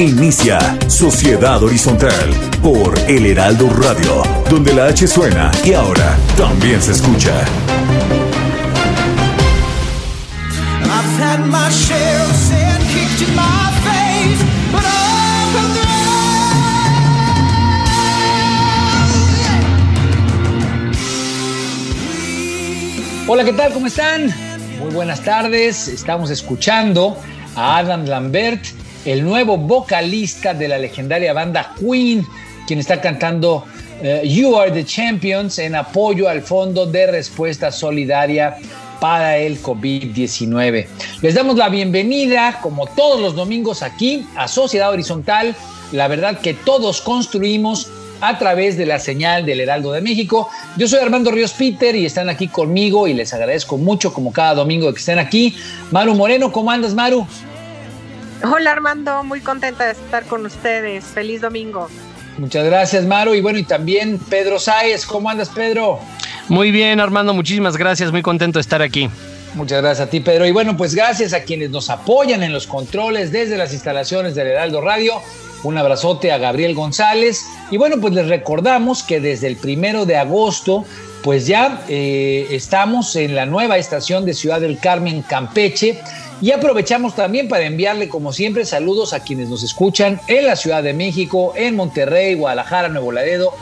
Inicia Sociedad Horizontal por El Heraldo Radio, donde la H suena y ahora también se escucha. Hola, ¿qué tal? ¿Cómo están? Muy buenas tardes. Estamos escuchando a Adam Lambert, el nuevo vocalista de la legendaria banda Queen, quien está cantando eh, You Are the Champions en apoyo al Fondo de Respuesta Solidaria para el COVID-19. Les damos la bienvenida, como todos los domingos, aquí a Sociedad Horizontal. La verdad que todos construimos a través de la señal del Heraldo de México. Yo soy Armando Ríos Peter y están aquí conmigo y les agradezco mucho como cada domingo que estén aquí. Maru Moreno, ¿cómo andas Maru? Hola Armando, muy contenta de estar con ustedes. Feliz domingo. Muchas gracias Maru y bueno y también Pedro Sáez, ¿cómo andas Pedro? Muy bien Armando, muchísimas gracias, muy contento de estar aquí. Muchas gracias a ti, Pedro. Y bueno, pues gracias a quienes nos apoyan en los controles desde las instalaciones del Heraldo Radio. Un abrazote a Gabriel González. Y bueno, pues les recordamos que desde el primero de agosto, pues ya eh, estamos en la nueva estación de Ciudad del Carmen, Campeche. Y aprovechamos también para enviarle, como siempre, saludos a quienes nos escuchan en la Ciudad de México, en Monterrey, Guadalajara, Nuevo Laredo,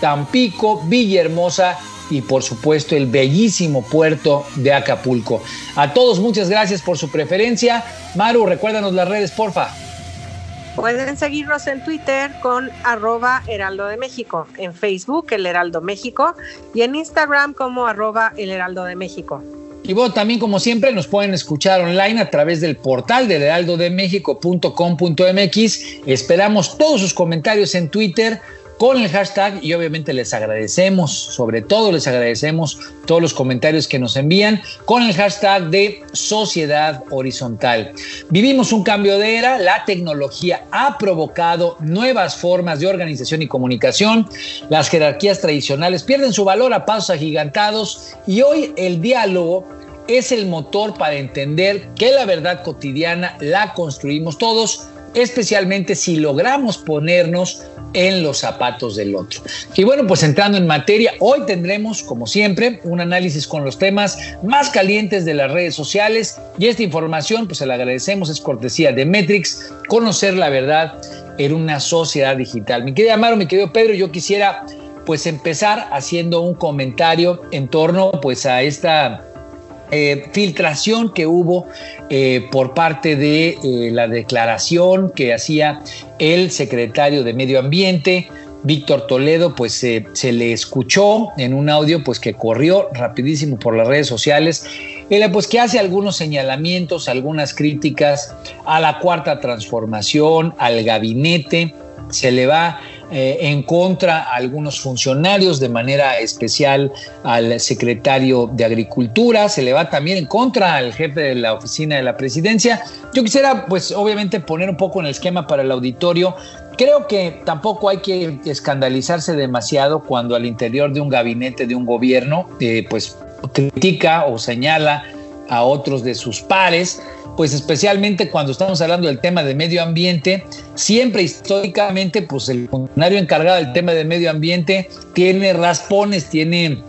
Tampico, Villahermosa y por supuesto el bellísimo puerto de Acapulco. A todos muchas gracias por su preferencia. Maru, recuérdanos las redes, porfa. Pueden seguirnos en Twitter con arroba Heraldo de México, en Facebook El Heraldo México y en Instagram como arroba El Heraldo de México. Y bueno, también como siempre nos pueden escuchar online a través del portal del heraldodemexico.com.mx. Esperamos todos sus comentarios en Twitter con el hashtag y obviamente les agradecemos, sobre todo les agradecemos todos los comentarios que nos envían con el hashtag de Sociedad Horizontal. Vivimos un cambio de era, la tecnología ha provocado nuevas formas de organización y comunicación, las jerarquías tradicionales pierden su valor a pasos agigantados y hoy el diálogo es el motor para entender que la verdad cotidiana la construimos todos especialmente si logramos ponernos en los zapatos del otro. Y bueno, pues entrando en materia, hoy tendremos, como siempre, un análisis con los temas más calientes de las redes sociales y esta información, pues se la agradecemos, es cortesía de Metrix, conocer la verdad en una sociedad digital. Mi querido Amaro, mi querido Pedro, yo quisiera pues empezar haciendo un comentario en torno pues a esta eh, filtración que hubo eh, por parte de eh, la declaración que hacía el secretario de Medio Ambiente, Víctor Toledo, pues se le escuchó en un audio pues que corrió rapidísimo por las redes sociales, pues que hace algunos señalamientos, algunas críticas a la cuarta transformación, al gabinete, se le va eh, en contra a algunos funcionarios, de manera especial al secretario de Agricultura, se le va también en contra al jefe de la oficina de la presidencia. Yo quisiera, pues obviamente, poner un poco en el esquema para el auditorio. Creo que tampoco hay que escandalizarse demasiado cuando al interior de un gabinete de un gobierno, eh, pues critica o señala a otros de sus pares pues especialmente cuando estamos hablando del tema de medio ambiente, siempre históricamente, pues el funcionario encargado del tema de medio ambiente tiene raspones, tiene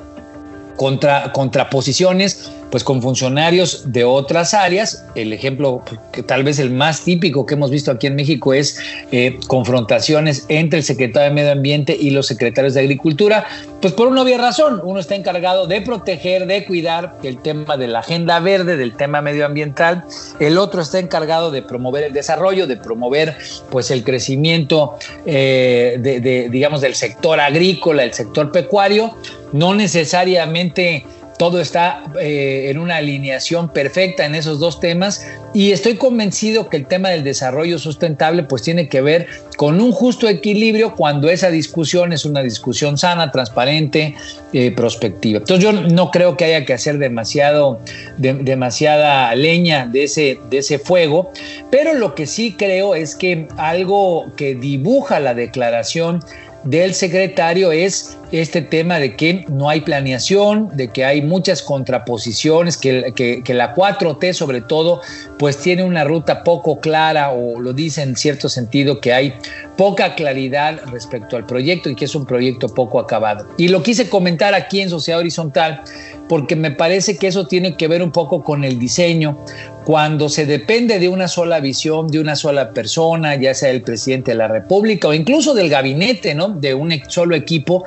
contra, contraposiciones pues con funcionarios de otras áreas. El ejemplo que tal vez el más típico que hemos visto aquí en México es eh, confrontaciones entre el secretario de Medio Ambiente y los secretarios de Agricultura, pues por una obvia razón, uno está encargado de proteger, de cuidar el tema de la agenda verde, del tema medioambiental, el otro está encargado de promover el desarrollo, de promover pues el crecimiento eh, de, digamos del sector agrícola, el sector pecuario, no necesariamente todo está eh, en una alineación perfecta en esos dos temas y estoy convencido que el tema del desarrollo sustentable pues tiene que ver con un justo equilibrio cuando esa discusión es una discusión sana, transparente, eh, prospectiva. Entonces yo no creo que haya que hacer demasiado, demasiada leña de ese, de ese fuego, pero lo que sí creo es que algo que dibuja la declaración del secretario es este tema de que no hay planeación, de que hay muchas contraposiciones, que, la 4T sobre todo, pues tiene una ruta poco clara o lo dice en cierto sentido que hay poca claridad respecto al proyecto y que es un proyecto poco acabado. Y lo quise comentar aquí en Sociedad Horizontal porque me parece que eso tiene que ver un poco con el diseño, cuando se depende de una sola visión, de una sola persona, ya sea el presidente de la República o incluso del gabinete, ¿no? De un solo equipo,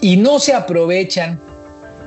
y no se aprovechan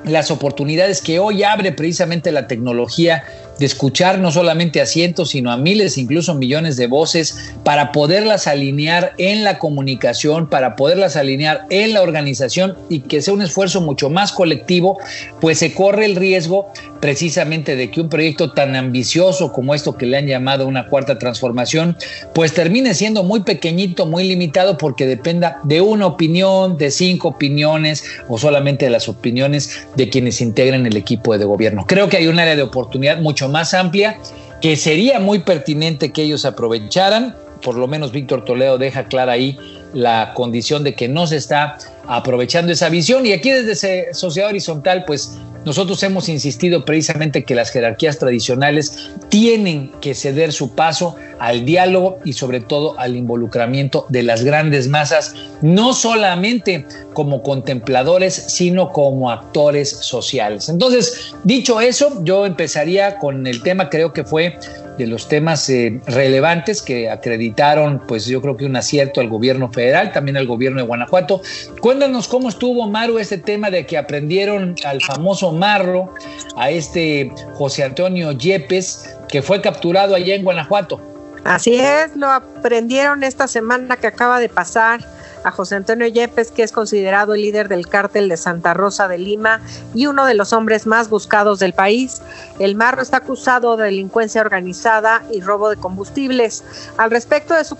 las oportunidades que hoy abre precisamente la tecnología de escuchar no solamente a cientos, sino a miles, incluso millones de voces, para poderlas alinear en la comunicación, para poderlas alinear en la organización y que sea un esfuerzo mucho más colectivo, pues se corre el riesgo precisamente de que un proyecto tan ambicioso como esto que le han llamado una cuarta transformación, pues termine siendo muy pequeñito, muy limitado, porque dependa de una opinión, de cinco opiniones o solamente de las opiniones de quienes integran el equipo de gobierno. Creo que hay un área de oportunidad mucho más amplia que sería muy pertinente que ellos aprovecharan. Por lo menos Víctor Toledo deja clara ahí la condición de que no se está aprovechando esa visión. Y aquí desde Sociedad Horizontal, pues nosotros hemos insistido precisamente que las jerarquías tradicionales tienen que ceder su paso al diálogo y sobre todo al involucramiento de las grandes masas, no solamente como contempladores, sino como actores sociales. Entonces, dicho eso, yo empezaría con el tema, creo que fue de los temas eh, relevantes que acreditaron, pues yo creo que un acierto al gobierno federal, también al gobierno de Guanajuato. Cuéntanos cómo estuvo, Maru, este tema de que aprendieron al famoso Marro, a este José Antonio Yepes, que fue capturado allá en Guanajuato. Así es, lo aprendieron esta semana que acaba de pasar a José Antonio Yepes, que es considerado el líder del cártel de Santa Rosa de Lima y uno de los hombres más buscados del país. El Marro está acusado de delincuencia organizada y robo de combustibles. Al respecto de su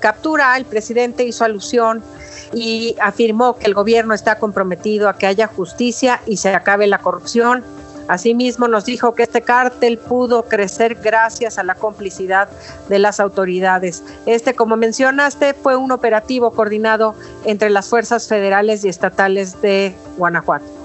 captura, el presidente hizo alusión y afirmó que el gobierno está comprometido a que haya justicia y se acabe la corrupción. Asimismo, nos dijo que este cártel pudo crecer gracias a la complicidad de las autoridades. Este, como mencionaste, fue un operativo coordinado entre las fuerzas federales y estatales de Guanajuato.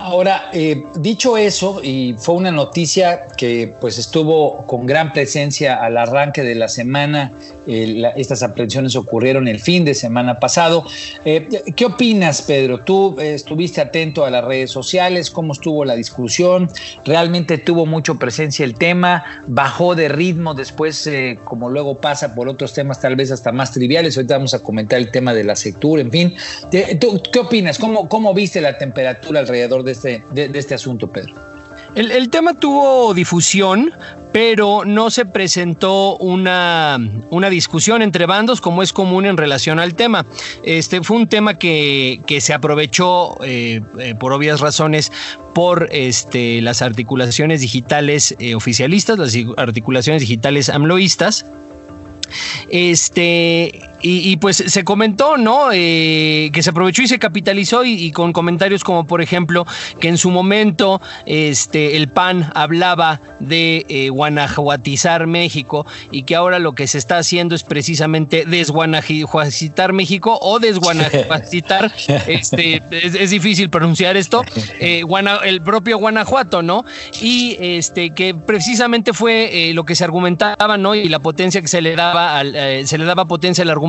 Ahora, eh, dicho eso, y fue una noticia que pues estuvo con gran presencia al arranque de la semana, eh, estas aprehensiones ocurrieron el fin de semana pasado. Eh, ¿Qué opinas, Pedro? Tú estuviste atento a las redes sociales, ¿cómo estuvo la discusión? ¿Realmente tuvo mucho presencia el tema? ¿Bajó de ritmo después, como luego pasa por otros temas tal vez hasta más triviales? Ahorita vamos a comentar el tema de la sectura, en fin. ¿Qué opinas? ¿Cómo, ¿Cómo viste la temperatura alrededor de de este, de, este asunto, Pedro? El, tema tuvo difusión, pero no se presentó una, una, discusión entre bandos como es común en relación al tema. Este fue un tema que, que se aprovechó eh, eh, por obvias razones por este, las articulaciones digitales eh, oficialistas, las articulaciones digitales amloístas. Este, y, pues se comentó, ¿no? Eh, que se aprovechó y se capitalizó y, con comentarios como por ejemplo que en su momento este, el PAN hablaba de eh, guanajuatizar México y que ahora lo que se está haciendo es precisamente desguanajuacitar México o desguanajuacitar, este, es, difícil pronunciar esto, eh, el propio Guanajuato, ¿no? Y este, que precisamente fue lo que se argumentaba, ¿no? Y la potencia que se le daba, al, se le daba potencia al argumento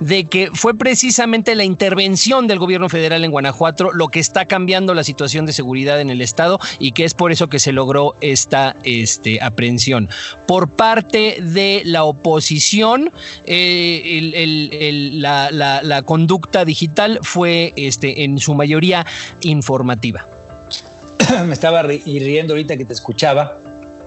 de que fue precisamente la intervención del gobierno federal en Guanajuato lo que está cambiando la situación de seguridad en el estado y que es por eso que se logró esta este, aprehensión. Por parte de la oposición, eh, la, conducta digital fue este, en su mayoría informativa. Me estaba riendo ahorita que te escuchaba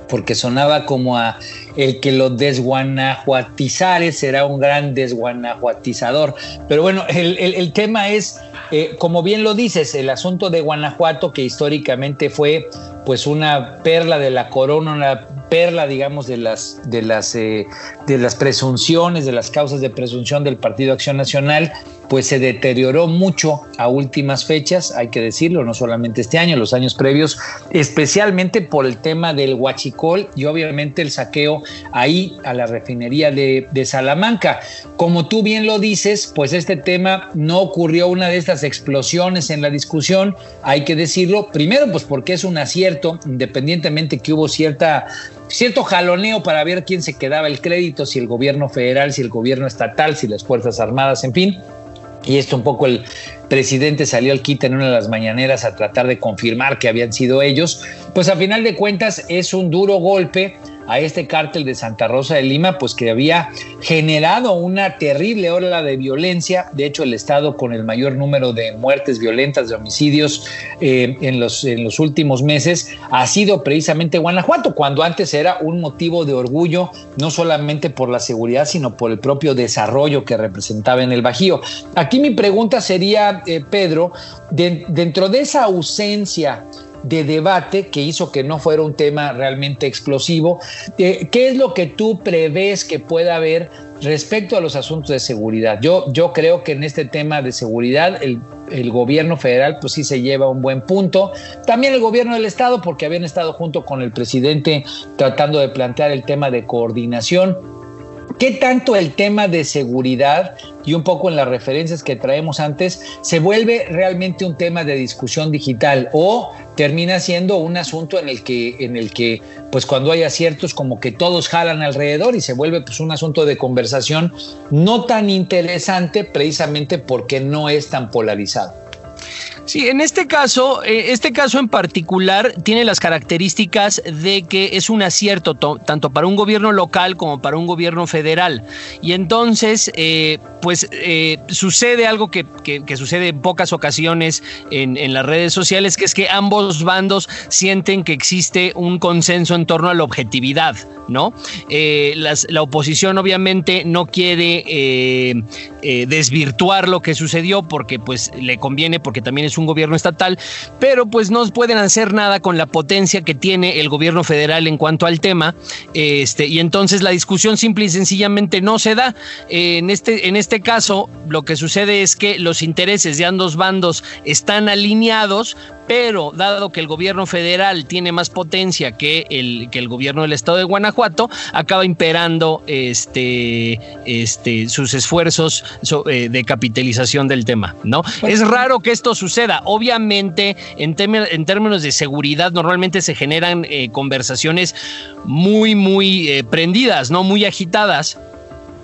porque sonaba como a el que lo desguanajuatizare será un gran desguanajuatizador. Pero bueno, el, tema es eh, como bien lo dices, el asunto de Guanajuato, que históricamente fue pues una perla de la corona, una perla, digamos, de las, de las, eh, de las presunciones, de las causas de presunción del Partido Acción Nacional, pues se deterioró mucho a últimas fechas, hay que decirlo, no solamente este año, los años previos, especialmente por el tema del huachicol y obviamente el saqueo ahí a la refinería de, de Salamanca. Como tú bien lo dices, pues este tema no ocurrió una de estas explosiones en la discusión, hay que decirlo, primero pues porque es un acierto, independientemente que hubo cierta cierto jaloneo para ver quién se quedaba el crédito, si el gobierno federal, si el gobierno estatal, si las Fuerzas Armadas, en fin. Y esto un poco el presidente salió al quita en una de las mañaneras a tratar de confirmar que habían sido ellos. Pues a final de cuentas es un duro golpe a este cártel de Santa Rosa de Lima, pues que había generado una terrible ola de violencia. De hecho, el estado con el mayor número de muertes violentas, de homicidios eh, en, los, en los últimos meses, ha sido precisamente Guanajuato, cuando antes era un motivo de orgullo, no solamente por la seguridad, sino por el propio desarrollo que representaba en el Bajío. Aquí mi pregunta sería, eh, Pedro, dentro de esa ausencia, de debate que hizo que no fuera un tema realmente explosivo. Eh, ¿Qué es lo que tú prevés que pueda haber respecto a los asuntos de seguridad? Yo, yo creo que en este tema de seguridad el, el gobierno federal pues sí se lleva un buen punto. También el gobierno del estado porque habían estado junto con el presidente tratando de plantear el tema de coordinación. ¿Qué tanto el tema de seguridad y un poco en las referencias que traemos antes, se vuelve realmente un tema de discusión digital o termina siendo un asunto en el que, en el que pues cuando hay aciertos como que todos jalan alrededor y se vuelve pues un asunto de conversación no tan interesante precisamente porque no es tan polarizado. Sí, en este caso, eh, este caso en particular tiene las características de que es un acierto tanto para un gobierno local como para un gobierno federal. Y entonces, eh, pues eh, sucede algo que, sucede en pocas ocasiones en, las redes sociales, que es que ambos bandos sienten que existe un consenso en torno a la objetividad, ¿no? la oposición obviamente no quiere desvirtuar lo que sucedió porque pues le conviene, porque también es un gobierno estatal, pero pues no pueden hacer nada con la potencia que tiene el gobierno federal en cuanto al tema, este, y entonces la discusión simple y sencillamente no se da. en, este, en este caso, lo que sucede es que los intereses de ambos bandos están alineados, pero dado que el gobierno federal tiene más potencia que el, que el gobierno del estado de Guanajuato, acaba imperando este, este, sus esfuerzos eh, de capitalización del tema, ¿no? Es raro que esto suceda. Obviamente, en, en términos de seguridad, normalmente se generan eh, conversaciones muy, muy eh, prendidas, ¿no? Muy agitadas.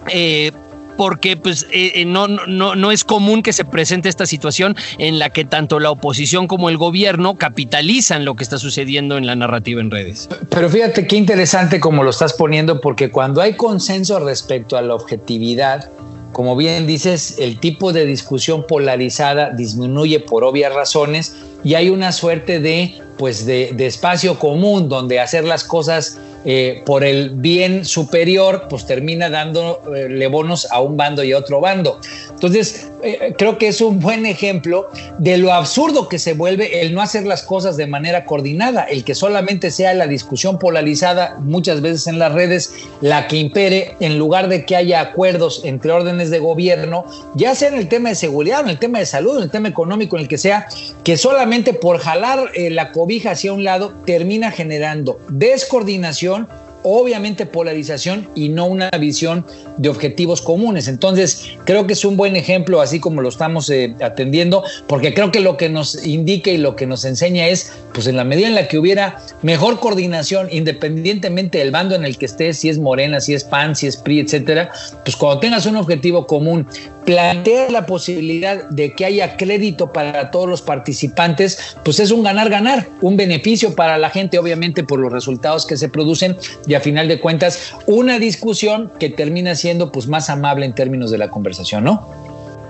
Eh, porque pues eh, eh, no, no, no es común que se presente esta situación en la que tanto la oposición como el gobierno capitalizan lo que está sucediendo en la narrativa en redes. Pero fíjate qué interesante como lo estás poniendo, porque cuando hay consenso respecto a la objetividad, como bien dices, el tipo de discusión polarizada disminuye por obvias razones y hay una suerte de, pues de, de espacio común donde hacer las cosas eh, por el bien superior, pues termina dándole bonos a un bando y a otro bando. Entonces, eh, creo que es un buen ejemplo de lo absurdo que se vuelve el no hacer las cosas de manera coordinada, el que solamente sea la discusión polarizada muchas veces en las redes la que impere en lugar de que haya acuerdos entre órdenes de gobierno, ya sea en el tema de seguridad, en el tema de salud, en el tema económico, en el que sea, que solamente por jalar eh, la cobija hacia un lado termina generando descoordinación obviamente polarización y no una visión de objetivos comunes. Entonces, creo que es un buen ejemplo, así como lo estamos eh, atendiendo, porque creo que lo que nos indica y lo que nos enseña es, pues en la medida en la que hubiera mejor coordinación, independientemente del bando en el que estés, si es Morena, si es PAN, si es PRI, etcétera, pues cuando tengas un objetivo común, plantea la posibilidad de que haya crédito para todos los participantes, pues es un ganar-ganar, un beneficio para la gente, obviamente, por los resultados que se producen a final de cuentas, una discusión que termina siendo pues más amable en términos de la conversación, ¿no?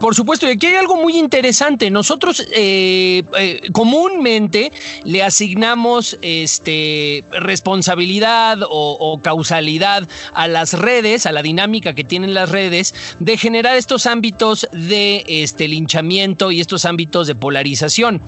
Por supuesto, y aquí hay algo muy interesante. Nosotros eh, eh, comúnmente le asignamos este, responsabilidad o, causalidad a las redes, a la dinámica que tienen las redes, de generar estos ámbitos de este, linchamiento y estos ámbitos de polarización.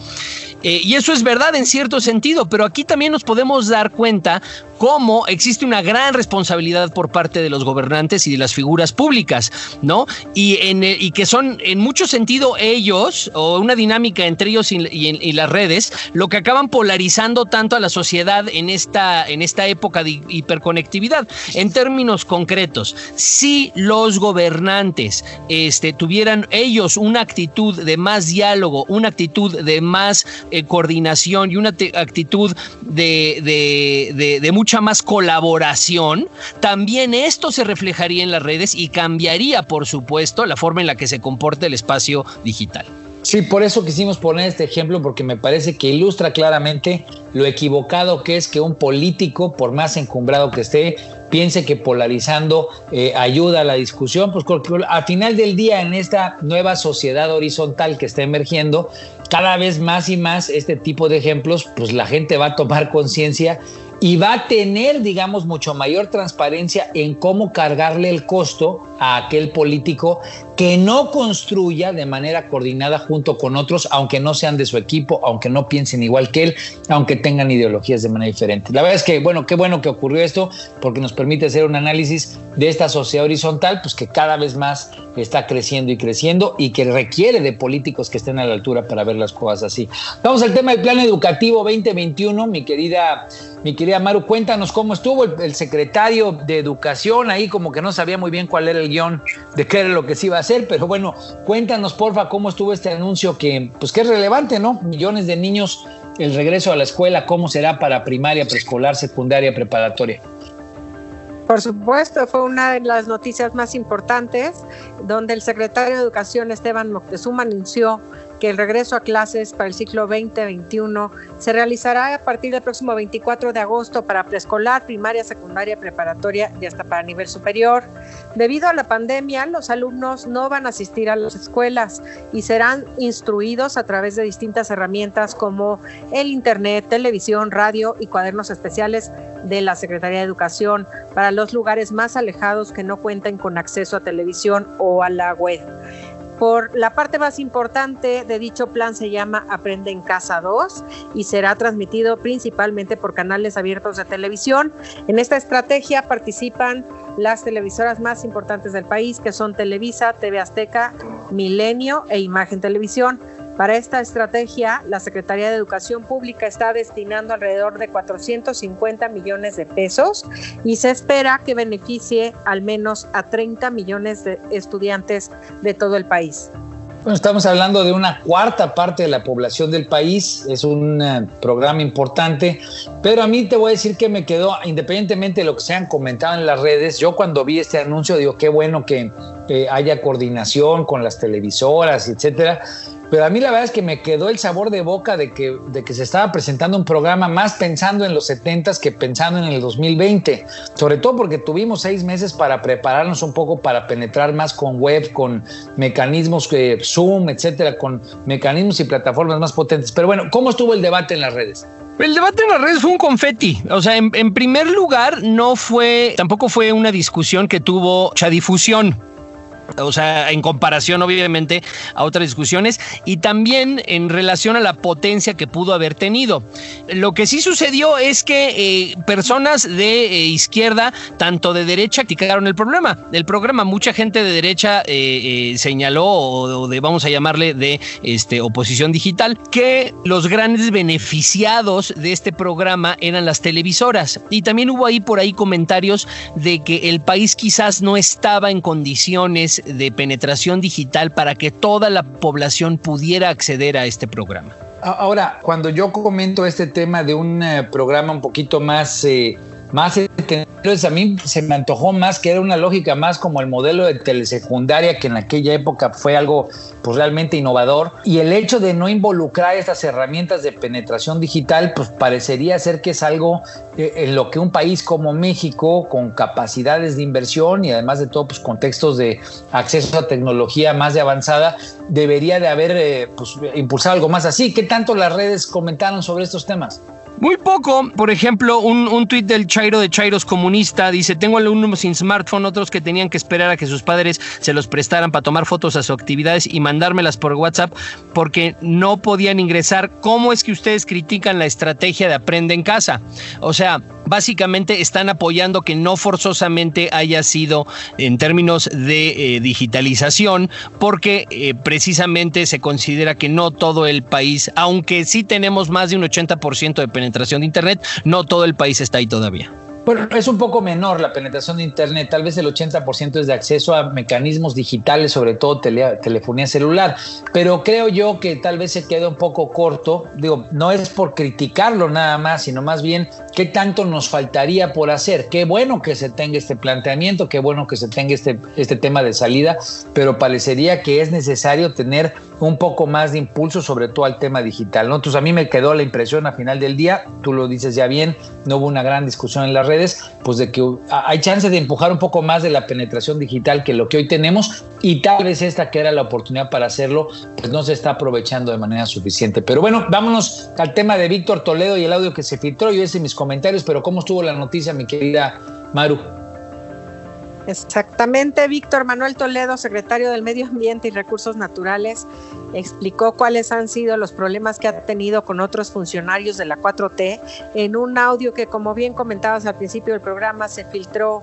Eh, y eso es verdad en cierto sentido, pero aquí también nos podemos dar cuenta cómo existe una gran responsabilidad por parte de los gobernantes y de las figuras públicas, ¿no? Y, y que son en mucho sentido ellos, o una dinámica entre ellos y, las redes, lo que acaban polarizando tanto a la sociedad en esta, en esta época de hiperconectividad. En términos concretos, si los gobernantes este, tuvieran ellos una actitud de más diálogo, una actitud de más eh, coordinación y una actitud de, de, de mucha más colaboración, también esto se reflejaría en las redes y cambiaría, por supuesto, la forma en la que se comporta el espacio digital. Sí, por eso quisimos poner este ejemplo, porque me parece que ilustra claramente lo equivocado que es que un político, por más encumbrado que esté, piense que polarizando eh, ayuda a la discusión, pues al final del día en esta nueva sociedad horizontal que está emergiendo, cada vez más y más este tipo de ejemplos, pues la gente va a tomar conciencia y va a tener, digamos, mucho mayor transparencia en cómo cargarle el costo a aquel político que no construya de manera coordinada junto con otros, aunque no sean de su equipo, aunque no piensen igual que él, aunque tengan ideologías de manera diferente. La verdad es que, bueno, qué bueno que ocurrió esto, porque nos permite hacer un análisis de esta sociedad horizontal, pues que cada vez más está creciendo y creciendo y que requiere de políticos que estén a la altura para ver las cosas así. Vamos al tema del plan educativo 2021, mi querida, mi querida Maru, cuéntanos cómo estuvo el, secretario de Educación ahí, como que no sabía muy bien cuál era el guion de qué era lo que se iba a hacer, pero bueno, cuéntanos porfa cómo estuvo este anuncio que, pues que es relevante, ¿no? Millones de niños, el regreso a la escuela, cómo será para primaria, preescolar, secundaria, preparatoria. Por supuesto, fue una de las noticias más importantes, donde el secretario de Educación Esteban Moctezuma anunció el regreso a clases para el ciclo 2021 se realizará a partir del próximo 24 de agosto para preescolar, primaria, secundaria, preparatoria y hasta para nivel superior. Debido a la pandemia, los alumnos no van a asistir a las escuelas y serán instruidos a través de distintas herramientas como el Internet, televisión, radio y cuadernos especiales de la Secretaría de Educación para los lugares más alejados que no cuenten con acceso a televisión o a la web. Por la parte más importante de dicho plan se llama Aprende en Casa 2 y será transmitido principalmente por canales abiertos de televisión. En esta estrategia participan las televisoras más importantes del país, que son Televisa, TV Azteca, Milenio e Imagen Televisión. Para esta estrategia, la Secretaría de Educación Pública está destinando alrededor de 450 millones de pesos y se espera que beneficie al menos a 30 millones de estudiantes de todo el país. Bueno, estamos hablando de una cuarta parte de la población del país, es un uh, programa importante, pero a mí te voy a decir que me quedó, independientemente de lo que se han comentado en las redes, yo cuando vi este anuncio digo, qué bueno que eh, haya coordinación con las televisoras, etcétera, pero a mí la verdad es que me quedó el sabor de boca de que, de que se estaba presentando un programa más pensando en los 70 que pensando en el 2020, sobre todo porque tuvimos seis meses para prepararnos un poco para penetrar más con web, con mecanismos que Zoom, etcétera, con mecanismos y plataformas más potentes. Pero bueno, ¿cómo estuvo el debate en las redes? El debate en las redes fue un confeti. O sea, en, en primer lugar, no fue, tampoco fue una discusión que tuvo mucha difusión o sea, en comparación obviamente a otras discusiones y también en relación a la potencia que pudo haber tenido. Lo que sí sucedió es que eh, personas de eh, izquierda, tanto de derecha, criticaron el problema. El programa, mucha gente de derecha eh, señaló, o de, vamos a llamarle de este, oposición digital, que los grandes beneficiados de este programa eran las televisoras. Y también hubo ahí por ahí comentarios de que el país quizás no estaba en condiciones de penetración digital para que toda la población pudiera acceder a este programa. Ahora, cuando yo comento este tema de un eh, programa un poquito más, eh, más Entonces a mí se me antojó más que era una lógica más como el modelo de telesecundaria que en aquella época fue algo pues realmente innovador y el hecho de no involucrar estas herramientas de penetración digital pues parecería ser que es algo eh, en lo que un país como México con capacidades de inversión y además de todo pues contextos de acceso a tecnología más avanzada debería de haber eh, pues, impulsado algo más así. ¿Qué tanto las redes comentaron sobre estos temas? Muy poco, por ejemplo, un, un tuit del Chairo de Chairos Comunista dice, tengo alumnos sin smartphone, otros que tenían que esperar a que sus padres se los prestaran para tomar fotos a sus actividades y mandármelas por WhatsApp porque no podían ingresar. ¿Cómo es que ustedes critican la estrategia de aprende en casa? O sea, básicamente están apoyando que no forzosamente haya sido en términos de eh, digitalización, porque eh, precisamente se considera que no todo el país, aunque sí tenemos más de un 80% de penetración de Internet, no todo el país está ahí todavía. Bueno, es un poco menor la penetración de Internet, tal vez el 80% es de acceso a mecanismos digitales, sobre todo telefonía celular, pero creo yo que tal vez se queda un poco corto, digo, no es por criticarlo nada más, sino más bien qué tanto nos faltaría por hacer, qué bueno que se tenga este planteamiento, qué bueno que se tenga este, este tema de salida, pero parecería que es necesario tener un poco más de impulso, sobre todo al tema digital, ¿no? Entonces a mí me quedó la impresión a final del día, tú lo dices ya bien, no hubo una gran discusión en las redes, pues de que hay chance de empujar un poco más de la penetración digital que lo que hoy tenemos y tal vez esta que era la oportunidad para hacerlo, pues no se está aprovechando de manera suficiente. Pero bueno, vámonos al tema de Víctor Toledo y el audio que se filtró, yo hice mis comentarios, pero ¿cómo estuvo la noticia, mi querida Maru? Exactamente, Víctor Manuel Toledo, secretario del Medio Ambiente y Recursos Naturales, explicó cuáles han sido los problemas que ha tenido con otros funcionarios de la 4T en un audio que, como bien comentabas al principio del programa, se filtró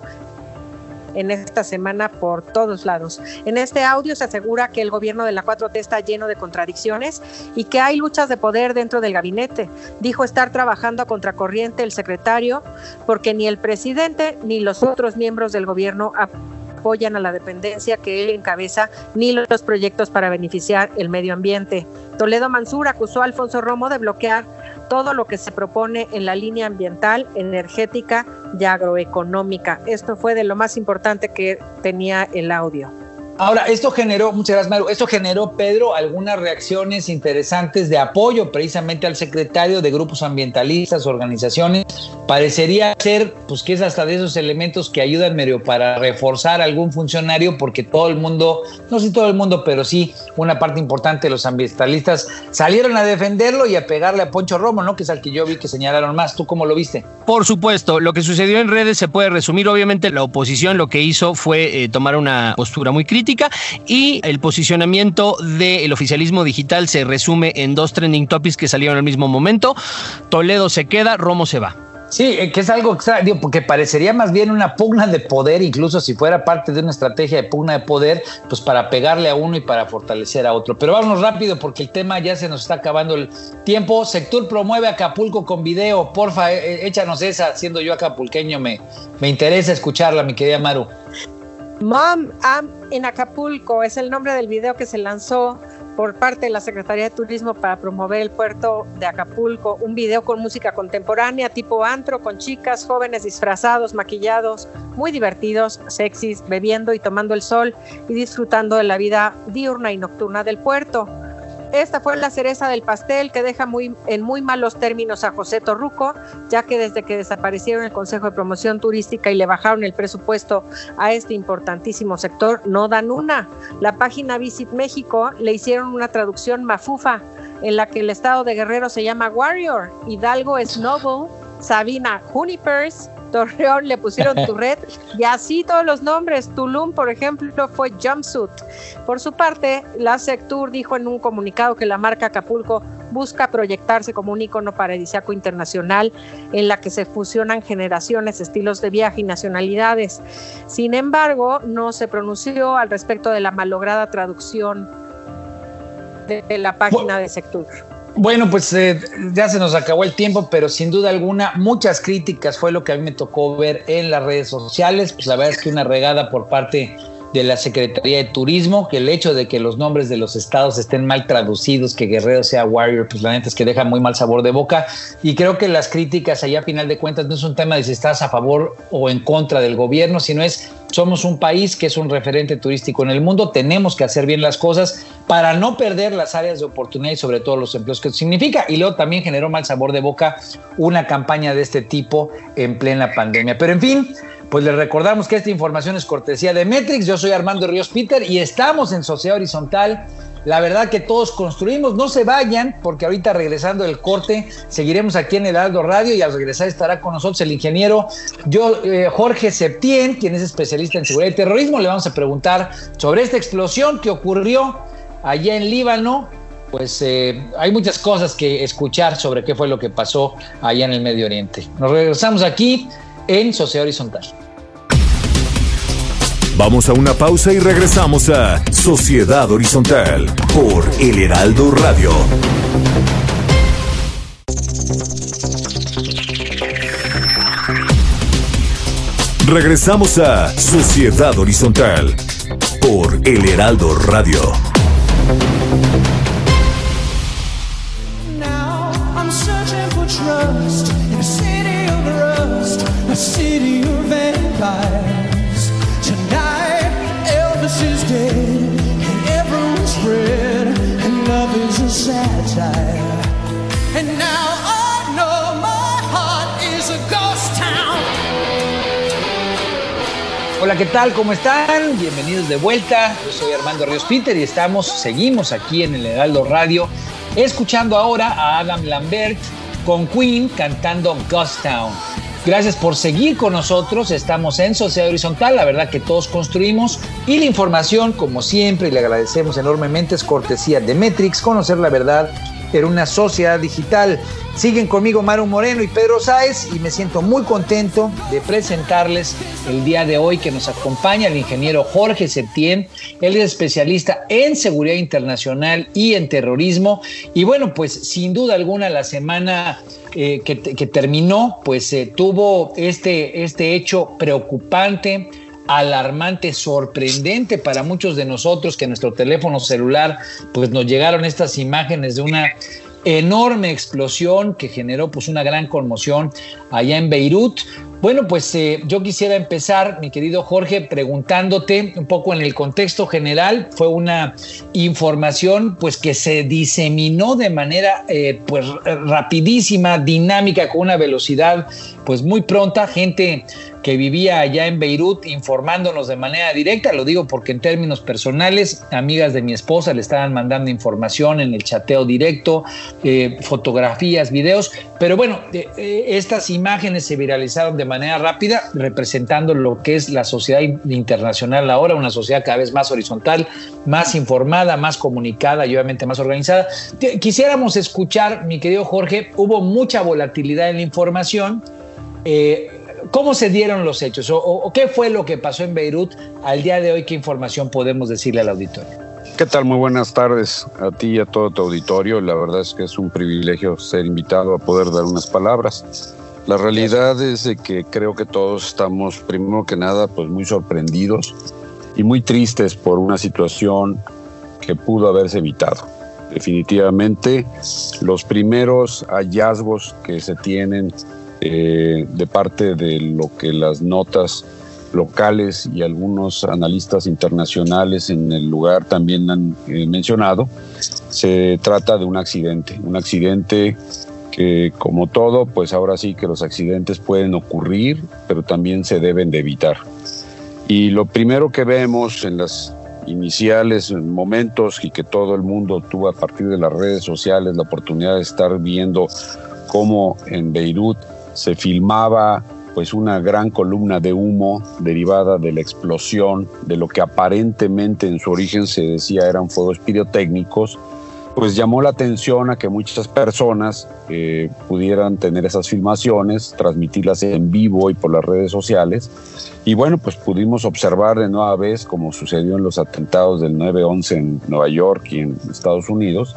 en esta semana por todos lados. En este audio se asegura que el gobierno de la 4T está lleno de contradicciones y que hay luchas de poder dentro del gabinete. Dijo estar trabajando a contracorriente el secretario porque ni el presidente ni los otros miembros del gobierno apoyan a la dependencia que él encabeza ni los proyectos para beneficiar el medio ambiente. Toledo Mansur acusó a Alfonso Romo de bloquear todo lo que se propone en la línea ambiental, energética y agroeconómica. Esto fue de lo más importante que tenía el audio. Ahora, esto generó, muchas gracias, Maru, esto generó, Pedro, algunas reacciones interesantes de apoyo precisamente al secretario de grupos ambientalistas, organizaciones. Parecería ser, pues, que es hasta de esos elementos que ayudan medio para reforzar a algún funcionario, porque todo el mundo, no sé todo el mundo, pero sí una parte importante de los ambientalistas salieron a defenderlo y a pegarle a Poncho Romo, ¿no? Que es al que yo vi que señalaron más. ¿Tú cómo lo viste? Por supuesto, lo que sucedió en redes se puede resumir. Obviamente, la oposición lo que hizo fue eh, tomar una postura muy crítica y el posicionamiento del oficialismo digital se resume en dos trending topics que salieron al mismo momento. Toledo se queda, Romo se va. Sí, eh, que es algo extraño, porque parecería más bien una pugna de poder, incluso si fuera parte de una estrategia de pugna de poder, pues para pegarle a uno y para fortalecer a otro. Pero vámonos rápido, porque el tema ya se nos está acabando el tiempo. Sector promueve Acapulco con video. Porfa, eh, échanos esa, siendo yo acapulqueño, me, me interesa escucharla, mi querida Maru. Mom, I'm in Acapulco es el nombre del video que se lanzó por parte de la Secretaría de Turismo para promover el puerto de Acapulco, un video con música contemporánea tipo antro, con chicas jóvenes disfrazados, maquillados, muy divertidos, sexys, bebiendo y tomando el sol y disfrutando de la vida diurna y nocturna del puerto. Esta fue la cereza del pastel que deja muy, en muy malos términos a José Torruco, ya que desde que desaparecieron el Consejo de Promoción Turística y le bajaron el presupuesto a este importantísimo sector, no dan una. La página Visit México le hicieron una traducción mafufa en la que el estado de Guerrero se llama Warrior, Hidalgo es Noble, Sabina Junipers, Torreón le pusieron Turret y así todos los nombres. Tulum, por ejemplo, fue Jumpsuit. Por su parte, la Sectur dijo en un comunicado que la marca Acapulco busca proyectarse como un icono paradisiaco internacional en la que se fusionan generaciones, estilos de viaje y nacionalidades. Sin embargo, no se pronunció al respecto de la malograda traducción de, la página de Sectur. Bueno, pues eh, ya se nos acabó el tiempo, pero sin duda alguna muchas críticas fue lo que a mí me tocó ver en las redes sociales. Pues la verdad es que una regada por parte de la Secretaría de Turismo, que el hecho de que los nombres de los estados estén mal traducidos, que Guerrero sea Warrior, pues la neta es que deja muy mal sabor de boca. Y creo que las críticas allá a final de cuentas no es un tema de si estás a favor o en contra del gobierno, sino es somos un país que es un referente turístico en el mundo, tenemos que hacer bien las cosas para no perder las áreas de oportunidad y sobre todo los empleos que significa. Y luego también generó mal sabor de boca una campaña de este tipo en plena pandemia. Pero en fin, pues les recordamos que esta información es cortesía de Metrix. Yo soy Armando Ríos Peter y estamos en Sociedad Horizontal. La verdad que todos construimos, no se vayan, porque ahorita regresando del corte, seguiremos aquí en el Aldo Radio y al regresar estará con nosotros el ingeniero yo, eh, Jorge Septién, quien es especialista en seguridad y terrorismo. Le vamos a preguntar sobre esta explosión que ocurrió allá en Líbano. Pues eh, hay muchas cosas que escuchar sobre qué fue lo que pasó allá en el Medio Oriente. Nos regresamos aquí en Sociedad Horizontal. Vamos a una pausa y regresamos a Sociedad Horizontal por El Heraldo Radio. Regresamos a Sociedad Horizontal por El Heraldo Radio. ¿Qué tal? ¿Cómo están? Bienvenidos de vuelta. Yo soy Armando Ríos Peter y estamos, seguimos aquí en el Heraldo Radio, escuchando ahora a Adam Lambert con Queen cantando Ghost Town. Gracias por seguir con nosotros. Estamos en Sociedad Horizontal, la verdad que todos construimos. Y la información, como siempre, y le agradecemos enormemente, es cortesía de Metrix, conocer la verdad en una sociedad digital. Siguen conmigo Maru Moreno y Pedro Sáez y me siento muy contento de presentarles el día de hoy que nos acompaña el ingeniero Jorge Septién. Él es especialista en seguridad internacional y en terrorismo. Y bueno, pues sin duda alguna la semana eh, que, terminó, pues eh, tuvo este, este hecho preocupante alarmante, sorprendente para muchos de nosotros que nuestro teléfono celular pues nos llegaron estas imágenes de una enorme explosión que generó pues una gran conmoción allá en Beirut. Bueno, pues eh, yo quisiera empezar, mi querido Jorge, preguntándote un poco en el contexto general. Fue una información pues que se diseminó de manera eh, pues rapidísima, dinámica, con una velocidad pues muy pronta. Gente que vivía allá en Beirut informándonos de manera directa, lo digo porque en términos personales, amigas de mi esposa le estaban mandando información en el chateo directo, eh, fotografías, videos, pero bueno, eh, estas imágenes se viralizaron de manera rápida, representando lo que es la sociedad internacional ahora, una sociedad cada vez más horizontal, más informada, más comunicada y obviamente más organizada. Quisiéramos escuchar, mi querido Jorge, hubo mucha volatilidad en la información. Eh, ¿Cómo se dieron los hechos? O, ¿O, qué fue lo que pasó en Beirut al día de hoy? ¿Qué información podemos decirle al auditorio? ¿Qué tal? Muy buenas tardes a ti y a todo tu auditorio. La verdad es que es un privilegio ser invitado a poder dar unas palabras. La realidad es de que creo que todos estamos, primero que nada, pues muy sorprendidos y muy tristes por una situación que pudo haberse evitado. Definitivamente, los primeros hallazgos que se tienen eh, de parte de lo que las notas locales y algunos analistas internacionales en el lugar también han eh, mencionado, se trata de un accidente, un accidente que como todo, pues ahora sí que los accidentes pueden ocurrir, pero también se deben de evitar. Y lo primero que vemos en las iniciales momentos y que todo el mundo tuvo a partir de las redes sociales la oportunidad de estar viendo cómo en Beirut se filmaba pues una gran columna de humo derivada de la explosión de lo que aparentemente en su origen se decía eran fuegos pirotécnicos, pues llamó la atención a que muchas personas eh, pudieran tener esas filmaciones, transmitirlas en vivo y por las redes sociales. Y bueno, pues pudimos observar de nueva vez, como sucedió en los atentados del 9-11 en Nueva York y en Estados Unidos,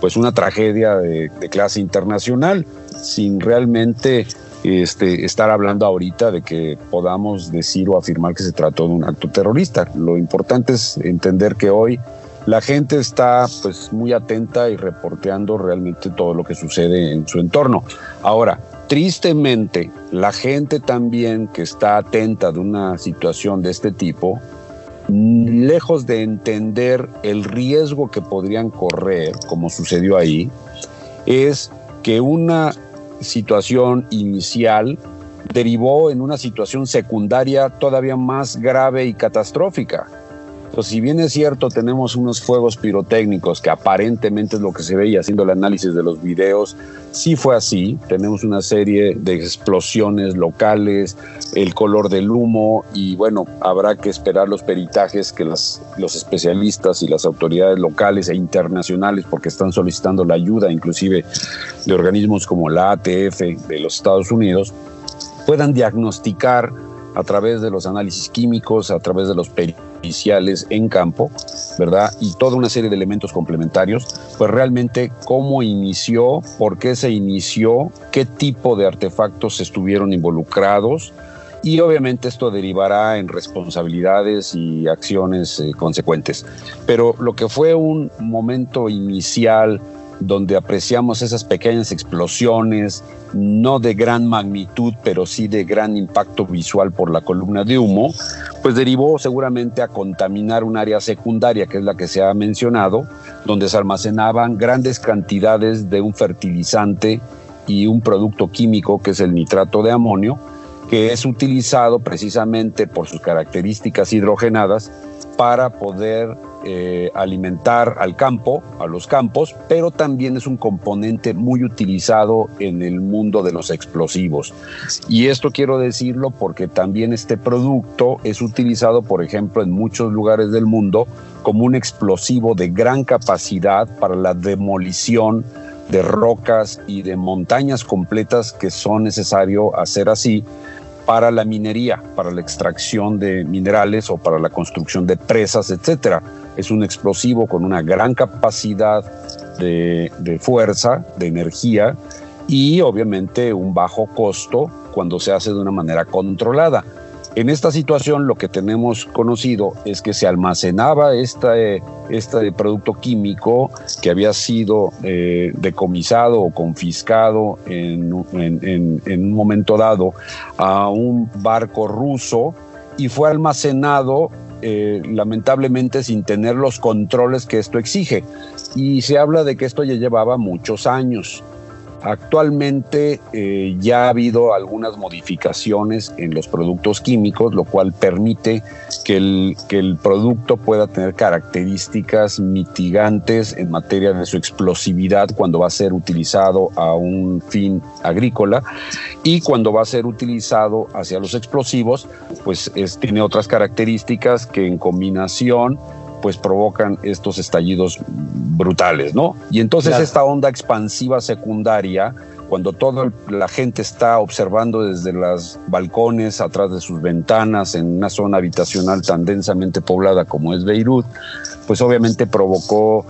pues una tragedia de, de clase internacional, sin realmente este, estar hablando ahorita de que podamos decir o afirmar que se trató de un acto terrorista. Lo importante es entender que hoy la gente está pues muy atenta y reporteando realmente todo lo que sucede en su entorno. Ahora, tristemente, la gente también que está atenta de una situación de este tipo, lejos de entender el riesgo que podrían correr, como sucedió ahí, es que una situación inicial derivó en una situación secundaria todavía más grave y catastrófica. Pues si bien es cierto, tenemos unos fuegos pirotécnicos que aparentemente es lo que se veía haciendo el análisis de los videos, sí fue así. Tenemos una serie de explosiones locales, el color del humo y bueno, habrá que esperar los peritajes que los especialistas y las autoridades locales e internacionales, porque están solicitando la ayuda inclusive de organismos como la ATF de los Estados Unidos, puedan diagnosticar a través de los análisis químicos, a través de los periciales en campo, ¿verdad? Y toda una serie de elementos complementarios, pues realmente cómo inició, por qué se inició, qué tipo de artefactos estuvieron involucrados, y obviamente esto derivará en responsabilidades y acciones eh, consecuentes. Pero lo que fue un momento inicial donde apreciamos esas pequeñas explosiones, no de gran magnitud, pero sí de gran impacto visual por la columna de humo, pues derivó seguramente a contaminar un área secundaria, que es la que se ha mencionado, donde se almacenaban grandes cantidades de un fertilizante y un producto químico, que es el nitrato de amonio, que es utilizado precisamente por sus características hidrogenadas para poder eh, alimentar al campo, a los campos, pero también es un componente muy utilizado en el mundo de los explosivos. Y esto quiero decirlo porque también este producto es utilizado, por ejemplo, en muchos lugares del mundo como un explosivo de gran capacidad para la demolición de rocas y de montañas completas que son necesario hacer así para la minería, para la extracción de minerales o para la construcción de presas, etcétera. Es un explosivo con una gran capacidad de, fuerza, de energía y obviamente un bajo costo cuando se hace de una manera controlada. En esta situación lo que tenemos conocido es que se almacenaba este, este producto químico que había sido eh, decomisado o confiscado en, un momento dado a un barco ruso y fue almacenado eh, lamentablemente sin tener los controles que esto exige. Y se habla de que esto ya llevaba muchos años. Actualmente eh, ya ha habido algunas modificaciones en los productos químicos, lo cual permite que el, que el producto pueda tener características mitigantes en materia de su explosividad cuando va a ser utilizado a un fin agrícola. Y cuando va a ser utilizado hacia los explosivos, pues tiene otras características que en combinación pues provocan estos estallidos brutales, ¿no? Y entonces esta onda expansiva secundaria, cuando toda la gente está observando desde los balcones, atrás de sus ventanas, en una zona habitacional tan densamente poblada como es Beirut, pues obviamente provocó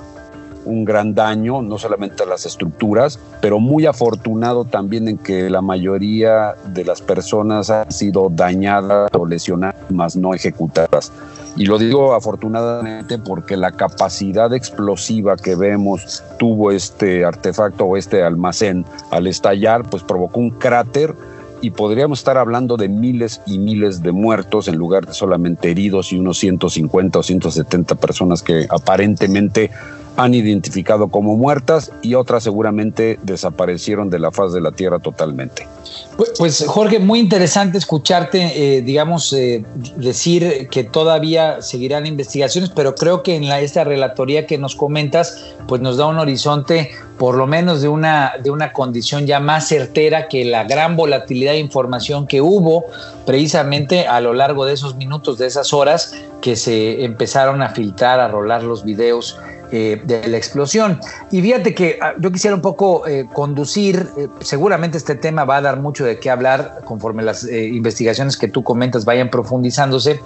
un gran daño, no solamente a las estructuras, pero muy afortunado también en que la mayoría de las personas han sido dañadas o lesionadas, más no ejecutadas. Y lo digo afortunadamente porque la capacidad explosiva que vemos tuvo este artefacto o este almacén al estallar, pues provocó un cráter y podríamos estar hablando de miles y miles de muertos en lugar de solamente heridos y unos 150 o 170 personas que aparentemente han identificado como muertas y otras seguramente desaparecieron de la faz de la Tierra totalmente. Pues, pues Jorge, muy interesante escucharte, eh, digamos, eh, decir que todavía seguirán investigaciones, pero creo que en esta relatoría que nos comentas, pues nos da un horizonte por lo menos de una, de una condición ya más certera que la gran volatilidad de información que hubo precisamente a lo largo de esos minutos, de esas horas que se empezaron a filtrar, a rolar los videos eh, de la explosión. Y fíjate que ah, yo quisiera un poco eh, conducir, eh, seguramente este tema va a dar mucho de qué hablar conforme las investigaciones que tú comentas vayan profundizándose,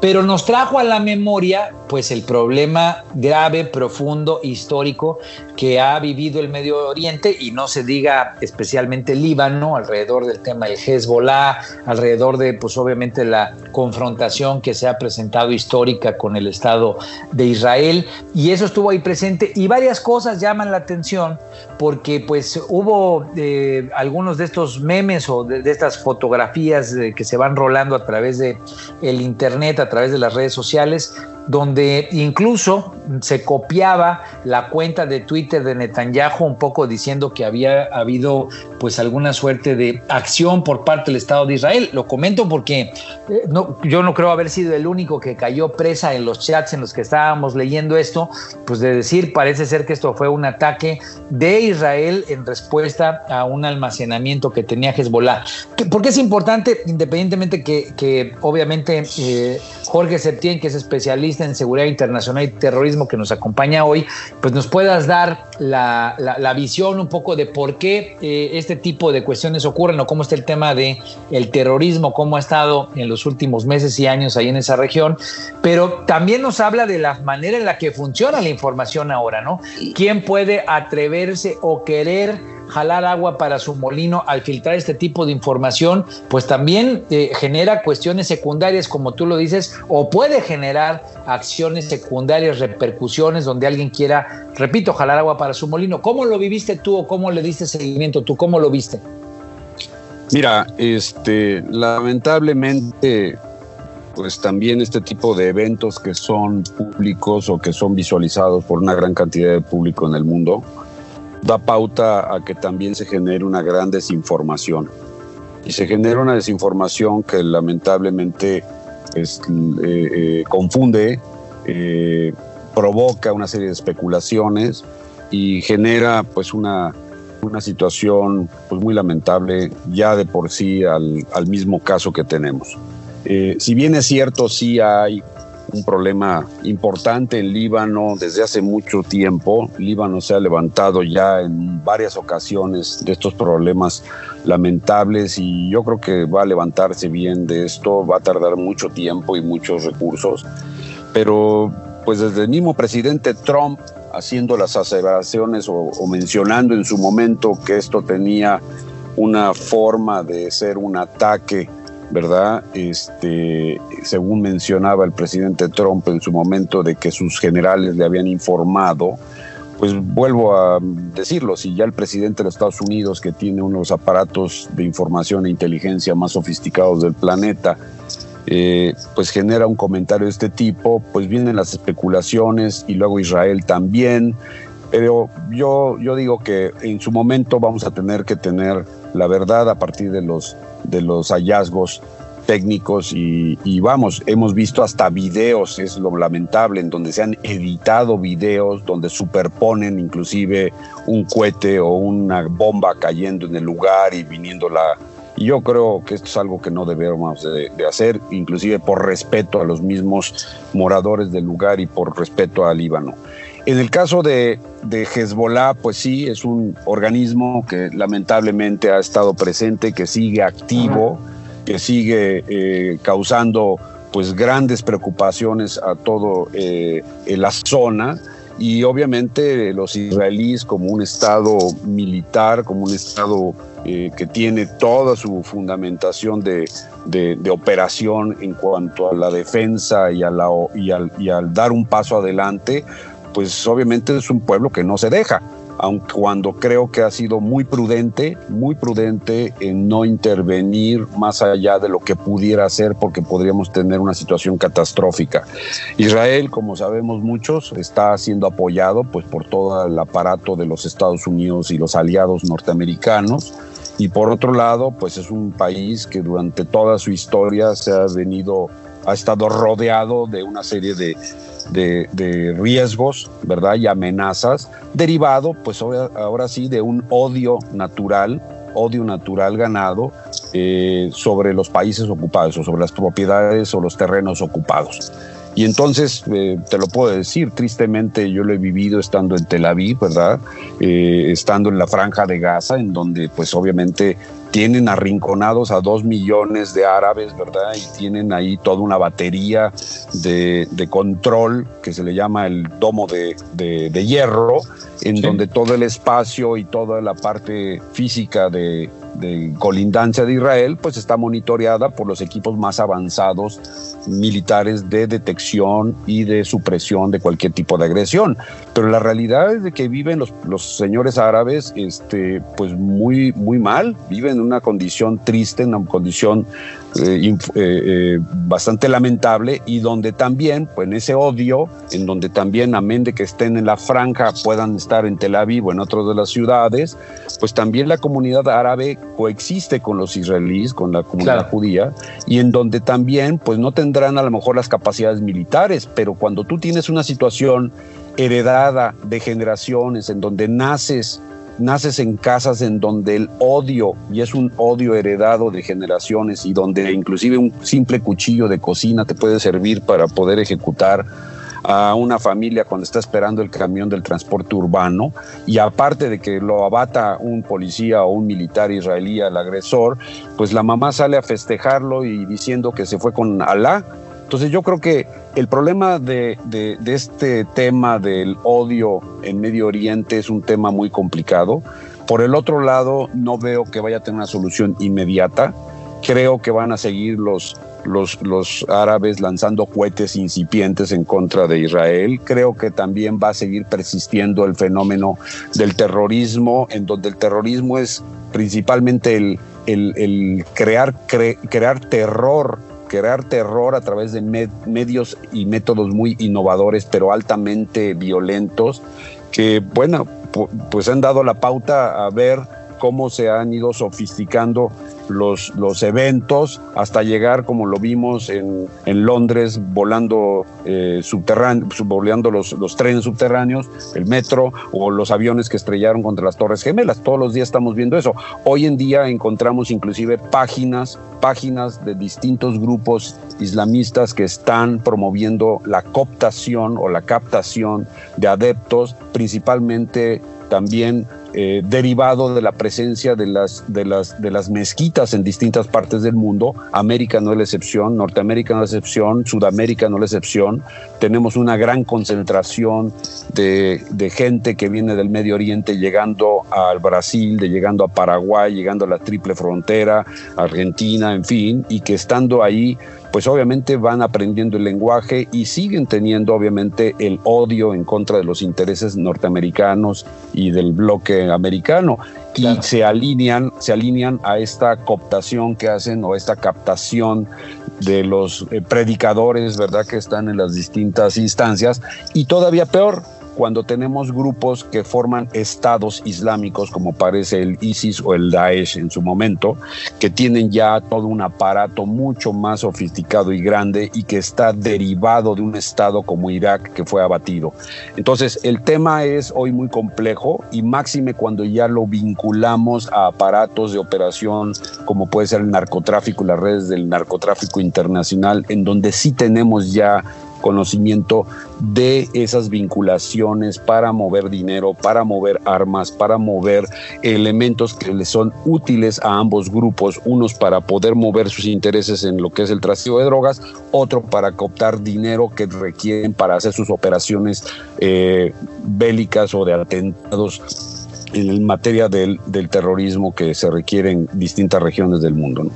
pero nos trajo a la memoria pues el problema grave, profundo, histórico que ha vivido el Medio Oriente y no se diga especialmente Líbano, alrededor del tema del Hezbollah, alrededor de pues obviamente la confrontación que se ha presentado histórica con el Estado de Israel y eso estuvo ahí presente y varias cosas llaman la atención porque pues hubo eh, algunos de estos memes o de, estas fotografías eh, que se van rolando a través de el internet, a través de las redes sociales, donde incluso se copiaba la cuenta de Twitter de Netanyahu un poco diciendo que había habido pues alguna suerte de acción por parte del Estado de Israel. Lo comento porque eh, no, yo no creo haber sido el único que cayó presa en los chats en los que estábamos leyendo esto, pues de decir parece ser que esto fue un ataque de Israel en respuesta a un almacenamiento que tenía Hezbollah. ¿Por qué es importante? Independientemente que, que obviamente eh, Jorge Septién, que es especialista en seguridad internacional y terrorismo que nos acompaña hoy, pues nos puedas dar la, visión un poco de por qué eh, este tipo de cuestiones ocurren o cómo está el tema de el terrorismo, cómo ha estado en los últimos meses y años ahí en esa región, pero también nos habla de la manera en la que funciona la información ahora, ¿no? ¿Quién puede atreverse o querer jalar agua para su molino al filtrar este tipo de información, pues también eh, genera cuestiones secundarias, como tú lo dices, o puede generar acciones secundarias, repercusiones donde alguien quiera, repito, jalar agua para su molino. ¿Cómo lo viviste tú o cómo le diste seguimiento tú? ¿Cómo lo viste? Mira, este, lamentablemente, pues también este tipo de eventos que son públicos o que son visualizados por una gran cantidad de público en el mundo, da pauta a que también se genere una gran desinformación. Y se genera una desinformación que lamentablemente pues, eh, eh, confunde, eh, provoca una serie de especulaciones y genera pues una, una situación pues, muy lamentable ya de por sí al, al mismo caso que tenemos. si bien es cierto, sí hay un problema importante en Líbano desde hace mucho tiempo. Líbano se ha levantado ya en varias ocasiones de estos problemas lamentables y yo creo que va a levantarse bien de esto, va a tardar mucho tiempo y muchos recursos. Pero pues desde el mismo presidente Trump haciendo las aseveraciones o, o mencionando en su momento que esto tenía una forma de ser un ataque ¿verdad? Este, según mencionaba el presidente Trump en su momento de que sus generales le habían informado, pues vuelvo a decirlo, si ya el presidente de los Estados Unidos, que tiene uno de los aparatos de información e inteligencia más sofisticados del planeta, eh, pues genera un comentario de este tipo, pues vienen las especulaciones y luego Israel también, pero yo, yo digo que en su momento vamos a tener que tener la verdad a partir de los de los hallazgos técnicos y, vamos, hemos visto hasta videos, es lo lamentable, en donde se han editado videos donde superponen inclusive un cohete o una bomba cayendo en el lugar y viniendo la... Y yo creo que esto es algo que no debemos de, hacer, inclusive por respeto a los mismos moradores del lugar y por respeto al Líbano. En el caso de, de Hezbollah, pues sí, es un organismo que lamentablemente ha estado presente, que sigue activo, que sigue eh, causando pues grandes preocupaciones a todo eh, la zona. Y obviamente los israelíes como un estado militar, como un estado eh, que tiene toda su fundamentación de, de, operación en cuanto a la defensa y, y al dar un paso adelante, pues obviamente es un pueblo que no se deja, aunque cuando creo que ha sido muy prudente, muy prudente en no intervenir más allá de lo que pudiera hacer porque podríamos tener una situación catastrófica. Israel, como sabemos muchos, está siendo apoyado pues por todo el aparato de los Estados Unidos y los aliados norteamericanos. Y por otro lado, pues es un país que durante toda su historia se ha venido, ha estado rodeado de una serie de de, riesgos, ¿verdad? Y amenazas, derivado, pues ahora, sí, de un odio natural, odio natural ganado eh, sobre los países ocupados o sobre las propiedades o los terrenos ocupados. Y entonces, eh, te lo puedo decir, tristemente yo lo he vivido estando en Tel Aviv, ¿verdad? Eh, estando en la franja de Gaza, en donde pues obviamente tienen arrinconados a dos millones de árabes, ¿verdad? Y tienen ahí toda una batería de, control que se le llama el domo de, de hierro, en donde todo el espacio y toda la parte física de, de colindancia de Israel, pues está monitoreada por los equipos más avanzados militares de detección y de supresión de cualquier tipo de agresión. Pero la realidad es de que viven los, los señores árabes este, pues muy, muy mal, viven en una condición triste, en una condición eh, eh, eh, bastante lamentable y donde también, pues en ese odio, en donde también, amén de que estén en la franja, puedan estar en Tel Aviv o en otras de las ciudades, pues también la comunidad árabe coexiste con los israelíes, con la comunidad judía, y en donde también, pues no tendrán a lo mejor las capacidades militares, pero cuando tú tienes una situación heredada de generaciones, en donde naces naces en casas en donde el odio, y es un odio heredado de generaciones, y donde inclusive un simple cuchillo de cocina te puede servir para poder ejecutar a una familia cuando está esperando el camión del transporte urbano y aparte de que lo abata un policía o un militar israelí al agresor, pues la mamá sale a festejarlo y diciendo que se fue con Alá. Entonces yo creo que el problema de, este tema del odio en Medio Oriente es un tema muy complicado. Por el otro lado, no veo que vaya a tener una solución inmediata. Creo que van a seguir los, árabes lanzando cohetes incipientes en contra de Israel. Creo que también va a seguir persistiendo el fenómeno del terrorismo, en donde el terrorismo es principalmente el, crear terror crear terror a través de medios y métodos muy innovadores, pero altamente violentos, que, bueno, pues han dado la pauta a ver cómo se han ido sofisticando los, los eventos hasta llegar, como lo vimos en, en Londres, volando eh, subterráneo, los, los trenes subterráneos, el metro o los aviones que estrellaron contra las Torres Gemelas. Todos los días estamos viendo eso. Hoy en día encontramos inclusive páginas, páginas de distintos grupos islamistas que están promoviendo la cooptación o la captación de adeptos, principalmente también eh, derivado de la presencia de las, de, las, de las mezquitas en distintas partes del mundo. América no es la excepción, Norteamérica no es la excepción, Sudamérica no es la excepción. Tenemos una gran concentración de, de gente que viene del Medio Oriente llegando al Brasil, llegando a Paraguay, llegando a la triple frontera, Argentina, en fin, y que estando ahí pues obviamente van aprendiendo el lenguaje y siguen teniendo obviamente el odio en contra de los intereses norteamericanos y del bloque americano. Y se alinean, se alinean a esta cooptación que hacen o esta captación de los eh, predicadores, ¿verdad? Que están en las distintas instancias. Y todavía peor, cuando tenemos grupos que forman estados islámicos, como parece el ISIS o el Daesh en su momento, que tienen ya todo un aparato mucho más sofisticado y grande y que está derivado de un estado como Irak que fue abatido. Entonces, el tema es hoy muy complejo y máxime cuando ya lo vinculamos a aparatos de operación como puede ser el narcotráfico, las redes del narcotráfico internacional, en donde sí tenemos ya conocimiento de esas vinculaciones para mover dinero, para mover armas, para mover elementos que les son útiles a ambos grupos, unos para poder mover sus intereses en lo que es el tráfico de drogas, otro para cooptar dinero que requieren para hacer sus operaciones eh, bélicas o de atentados en materia del, terrorismo que se requiere en distintas regiones del mundo.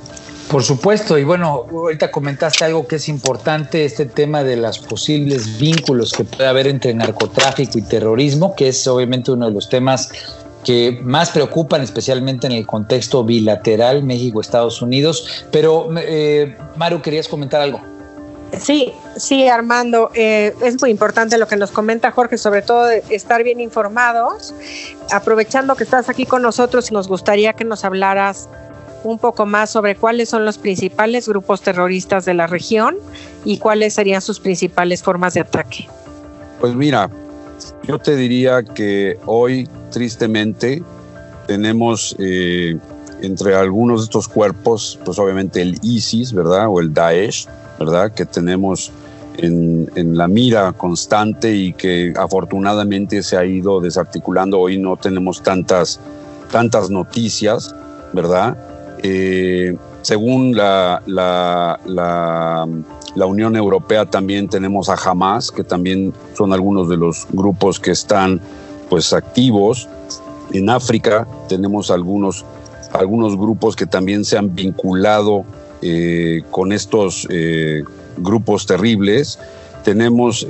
Por supuesto, y bueno, ahorita comentaste algo que es importante, este tema de los posibles vínculos que puede haber entre narcotráfico y terrorismo, que es obviamente uno de los temas que más preocupan, especialmente en el contexto bilateral México-Estados Unidos. Pero, eh, Maru, ¿querías comentar algo? Sí, sí, Armando, eh, es muy importante lo que nos comenta Jorge, sobre todo de estar bien informados. Aprovechando que estás aquí con nosotros, nos gustaría que nos hablaras un poco más sobre cuáles son los principales grupos terroristas de la región y cuáles serían sus principales formas de ataque. Pues mira, yo te diría que hoy, tristemente, tenemos eh, entre algunos de estos cuerpos, pues obviamente el ISIS, ¿verdad? O el Daesh, ¿verdad? Que tenemos en, en, la mira constante y que afortunadamente se ha ido desarticulando. Hoy no tenemos tantas, tantas noticias, ¿verdad? Eh, según la, la, la, Unión Europea también tenemos a Hamas, que también son algunos de los grupos que están pues activos. En África tenemos algunos, algunos grupos que también se han vinculado eh, con estos eh, grupos terribles. Tenemos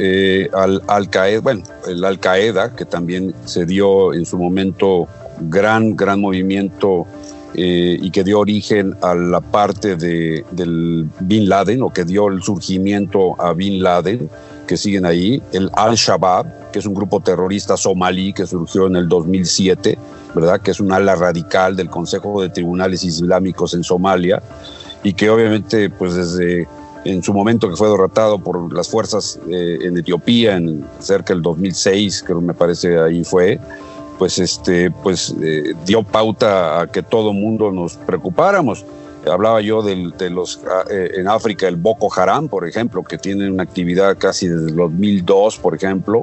al Al Qaeda, bueno, el Al Qaeda, que también se dio en su momento gran, gran movimiento eh, y que dio origen a la parte de, del Bin Laden o que dio el surgimiento a Bin Laden, que siguen ahí, el Al-Shabaab, que es un grupo terrorista somalí que surgió en el 2007, ¿verdad? Que es un ala radical del Consejo de Tribunales Islámicos en Somalia y que obviamente pues desde en su momento que fue derrotado por las fuerzas eh, en Etiopía en cerca del 2006, creo me parece ahí fue, pues este pues eh, dio pauta a que todo mundo nos preocupáramos. Hablaba yo de, los eh, en África el Boko Haram, por ejemplo, que tiene una actividad casi desde el 2002, por ejemplo,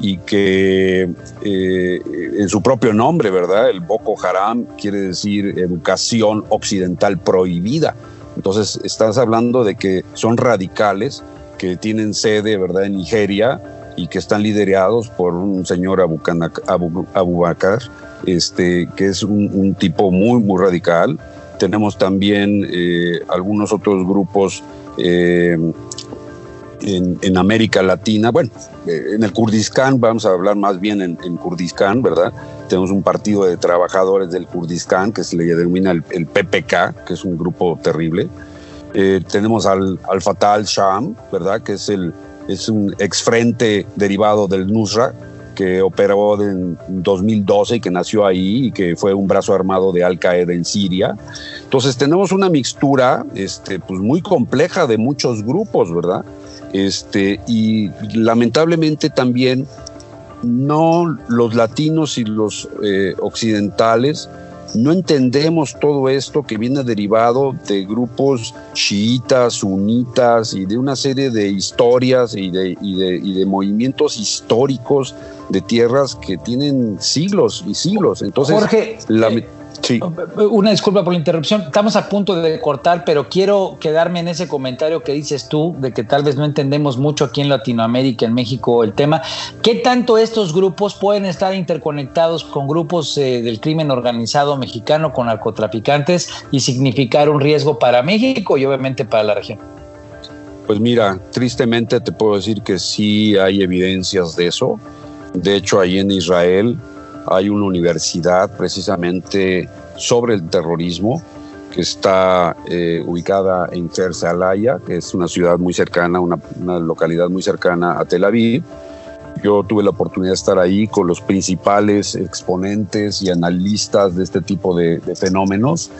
y que eh, en su propio nombre, ¿verdad? El Boko Haram quiere decir educación occidental prohibida. Entonces, estás hablando de que son radicales que tienen sede, ¿verdad?, en Nigeria y que están liderados por un señor Abubakar, este, que es un, tipo muy, muy radical. Tenemos también eh, algunos otros grupos eh, en, América Latina, bueno, eh, en el Kurdistán, vamos a hablar más bien en, en, Kurdistán, ¿verdad? Tenemos un partido de trabajadores del Kurdistán que se le denomina el, PPK, que es un grupo terrible. Tenemos al, al Fatah al-Sham, ¿verdad? Que es, el, es un exfrente derivado del Nusra, que operó en 2012 y que nació ahí y que fue un brazo armado de Al Qaeda en Siria. Entonces tenemos una mixtura este, pues muy compleja de muchos grupos, ¿verdad? Este, y lamentablemente también no los latinos y los eh, occidentales no entendemos todo esto que viene derivado de grupos chiitas, sunitas y de una serie de historias y de, y de, y de movimientos históricos de tierras que tienen siglos y siglos. Entonces, Jorge, la, eh, Sí. Una disculpa por la interrupción. Estamos a punto de cortar, pero quiero quedarme en ese comentario que dices tú de que tal vez no entendemos mucho aquí en Latinoamérica, en México, el tema. ¿Qué tanto estos grupos pueden estar interconectados con grupos eh, del crimen organizado mexicano, con narcotraficantes y significar un riesgo para México y obviamente para la región? Pues mira, tristemente te puedo decir que sí hay evidencias de eso. De hecho, ahí en Israel hay una universidad precisamente sobre el terrorismo que está eh, ubicada en Ferse Alaya, que es una ciudad muy cercana, una, localidad muy cercana a Tel Aviv. Yo tuve la oportunidad de estar ahí con los principales exponentes y analistas de este tipo de fenómenos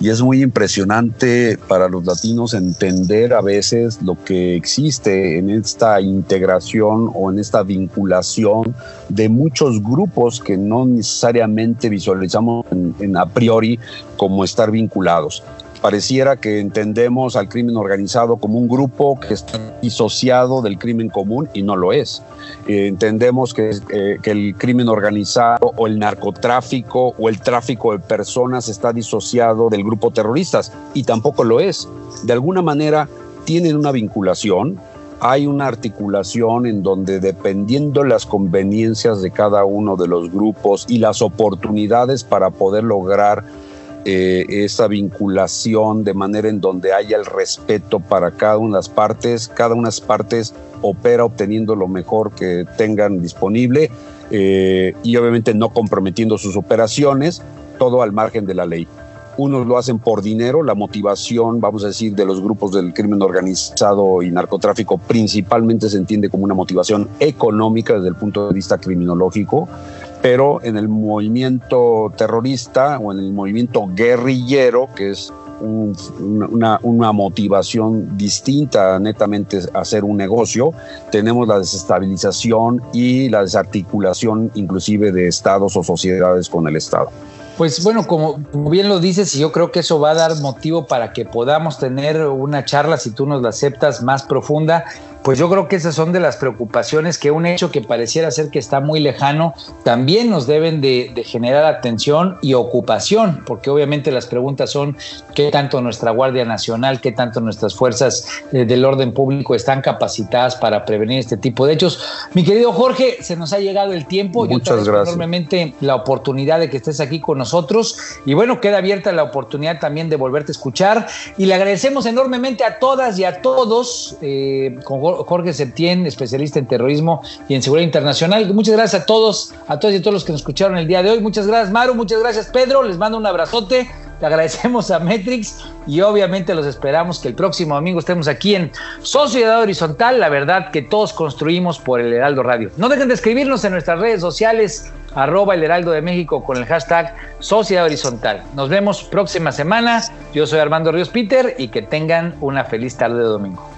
y es muy impresionante para los latinos entender a veces lo que existe en esta integración o en esta vinculación de muchos grupos que no necesariamente visualizamos en, a priori como estar vinculados pareciera que entendemos al crimen organizado como un grupo que está disociado del crimen común y no lo es. Eh, entendemos que, eh, que, el crimen organizado o el narcotráfico o el tráfico de personas está disociado del grupo terroristas y tampoco lo es. De alguna manera tienen una vinculación, hay una articulación en donde dependiendo las conveniencias de cada uno de los grupos y las oportunidades para poder lograr eh, esa vinculación de manera en donde haya el respeto para cada una de las partes, cada una de las partes opera obteniendo lo mejor que tengan disponible eh, y obviamente no comprometiendo sus operaciones, todo al margen de la ley. Unos lo hacen por dinero, la motivación, vamos a decir, de los grupos del crimen organizado y narcotráfico principalmente se entiende como una motivación económica desde el punto de vista criminológico pero en el movimiento terrorista o en el movimiento guerrillero, que es un, una, motivación distinta a netamente hacer un negocio, tenemos la desestabilización y la desarticulación inclusive de estados o sociedades con el Estado. Pues bueno, como, bien lo dices, y yo creo que eso va a dar motivo para que podamos tener una charla, si tú nos la aceptas, más profunda pues yo creo que esas son de las preocupaciones que un hecho que pareciera ser que está muy lejano, también nos deben de, generar atención y ocupación, porque obviamente las preguntas son qué tanto nuestra Guardia Nacional, qué tanto nuestras fuerzas eh, del orden público están capacitadas para prevenir este tipo de hechos. Mi querido Jorge, se nos ha llegado el tiempo. Muchas yo gracias. enormemente la oportunidad de que estés aquí con nosotros y bueno, queda abierta la oportunidad también de volverte a escuchar y le agradecemos enormemente a todas y a todos eh, con Jorge Septién, especialista en terrorismo y en seguridad internacional. Muchas gracias a todos, a todos y a todos los que nos escucharon el día de hoy. Muchas gracias, Maru. Muchas gracias, Pedro. Les mando un abrazote. Le agradecemos a Metrix y obviamente los esperamos que el próximo domingo estemos aquí en Sociedad Horizontal, la verdad que todos construimos por el Heraldo Radio. No dejen de escribirnos en nuestras redes sociales, arroba el Heraldo de México con el hashtag Sociedad Horizontal. Nos vemos próxima semana. Yo soy Armando Ríos Peter y que tengan una feliz tarde de domingo.